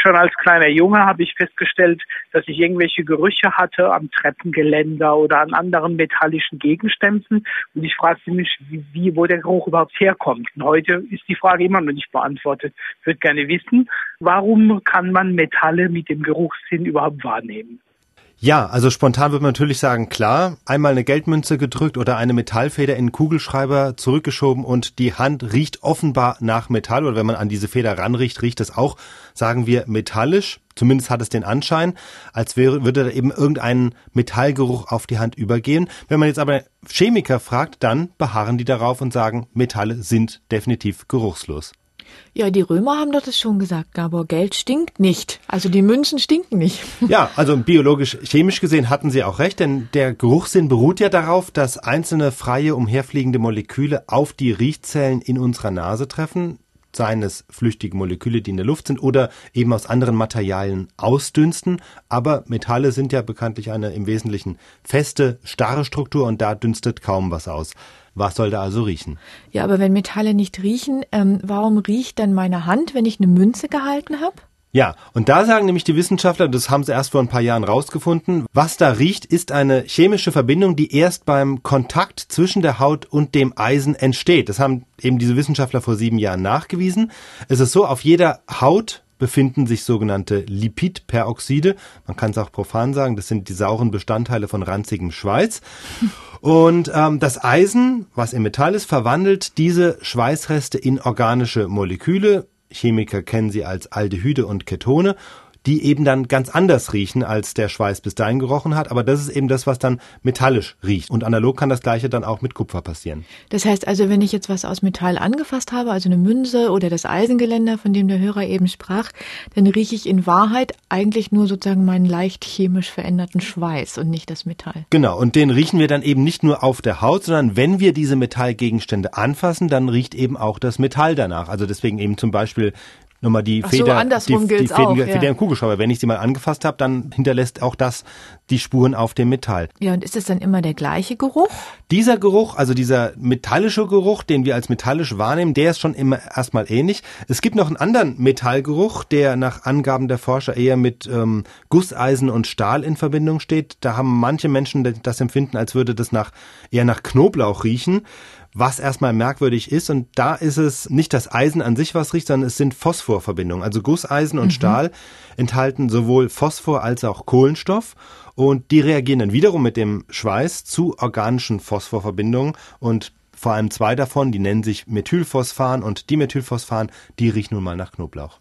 schon als kleiner Junge habe ich festgestellt, dass ich irgendwelche Gerüche hatte am Treppengeländer oder an anderen metallischen Gegenständen. Und ich fragte mich, wie, wie wo der Geruch überhaupt herkommt. Und heute ist die Frage immer noch nicht beantwortet. Ich würde gerne wissen, warum kann man Metalle mit dem Geruchssinn überhaupt wahrnehmen? Ja, also spontan würde man natürlich sagen, klar, einmal eine Geldmünze gedrückt oder eine Metallfeder in den Kugelschreiber zurückgeschoben und die Hand riecht offenbar nach Metall oder wenn man an diese Feder ranriecht, riecht es auch, sagen wir, metallisch. Zumindest hat es den Anschein, als wäre, würde da eben irgendein Metallgeruch auf die Hand übergehen. Wenn man jetzt aber Chemiker fragt, dann beharren die darauf und sagen, Metalle sind definitiv geruchslos. Ja, die Römer haben doch das schon gesagt, Gabor. Geld stinkt nicht. Also die Münzen stinken nicht. Ja, also biologisch, chemisch gesehen hatten Sie auch recht, denn der Geruchssinn beruht ja darauf, dass einzelne freie umherfliegende Moleküle auf die Riechzellen in unserer Nase treffen seien es flüchtige Moleküle, die in der Luft sind oder eben aus anderen Materialien ausdünsten. Aber Metalle sind ja bekanntlich eine im Wesentlichen feste, starre Struktur und da dünstet kaum was aus. Was soll da also riechen? Ja, aber wenn Metalle nicht riechen, ähm, warum riecht dann meine Hand, wenn ich eine Münze gehalten habe? Ja, und da sagen nämlich die Wissenschaftler, das haben sie erst vor ein paar Jahren rausgefunden, was da riecht, ist eine chemische Verbindung, die erst beim Kontakt zwischen der Haut und dem Eisen entsteht. Das haben eben diese Wissenschaftler vor sieben Jahren nachgewiesen. Es ist so, auf jeder Haut befinden sich sogenannte Lipidperoxide. Man kann es auch profan sagen, das sind die sauren Bestandteile von ranzigem Schweiß. Und ähm, das Eisen, was im Metall ist, verwandelt diese Schweißreste in organische Moleküle. Chemiker kennen sie als Aldehyde und Ketone die eben dann ganz anders riechen, als der Schweiß bis dahin gerochen hat. Aber das ist eben das, was dann metallisch riecht. Und analog kann das gleiche dann auch mit Kupfer passieren. Das heißt also, wenn ich jetzt was aus Metall angefasst habe, also eine Münze oder das Eisengeländer, von dem der Hörer eben sprach, dann rieche ich in Wahrheit eigentlich nur sozusagen meinen leicht chemisch veränderten Schweiß und nicht das Metall. Genau, und den riechen wir dann eben nicht nur auf der Haut, sondern wenn wir diese Metallgegenstände anfassen, dann riecht eben auch das Metall danach. Also deswegen eben zum Beispiel nochmal die Ach Feder, so, die, die Feder, auch, ja. Feder im Kugelschreiber. Wenn ich sie mal angefasst habe, dann hinterlässt auch das die Spuren auf dem Metall. Ja, und ist es dann immer der gleiche Geruch? Dieser Geruch, also dieser metallische Geruch, den wir als metallisch wahrnehmen, der ist schon immer erstmal ähnlich. Es gibt noch einen anderen Metallgeruch, der nach Angaben der Forscher eher mit ähm, Gusseisen und Stahl in Verbindung steht. Da haben manche Menschen das Empfinden, als würde das nach eher nach Knoblauch riechen was erstmal merkwürdig ist. Und da ist es nicht das Eisen an sich, was riecht, sondern es sind Phosphorverbindungen. Also Gusseisen und mhm. Stahl enthalten sowohl Phosphor als auch Kohlenstoff. Und die reagieren dann wiederum mit dem Schweiß zu organischen Phosphorverbindungen und vor allem zwei davon, die nennen sich Methylphosphan und Dimethylphosphan, die riechen nun mal nach Knoblauch.